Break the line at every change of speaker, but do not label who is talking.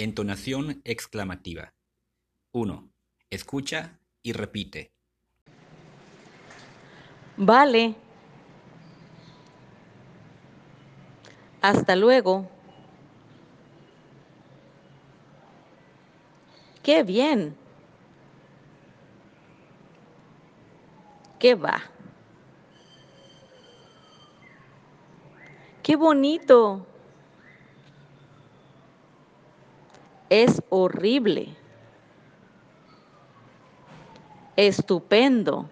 Entonación exclamativa. 1. Escucha y repite.
Vale. Hasta luego. ¡Qué bien! ¿Qué va? ¡Qué bonito! Es horrible. Estupendo.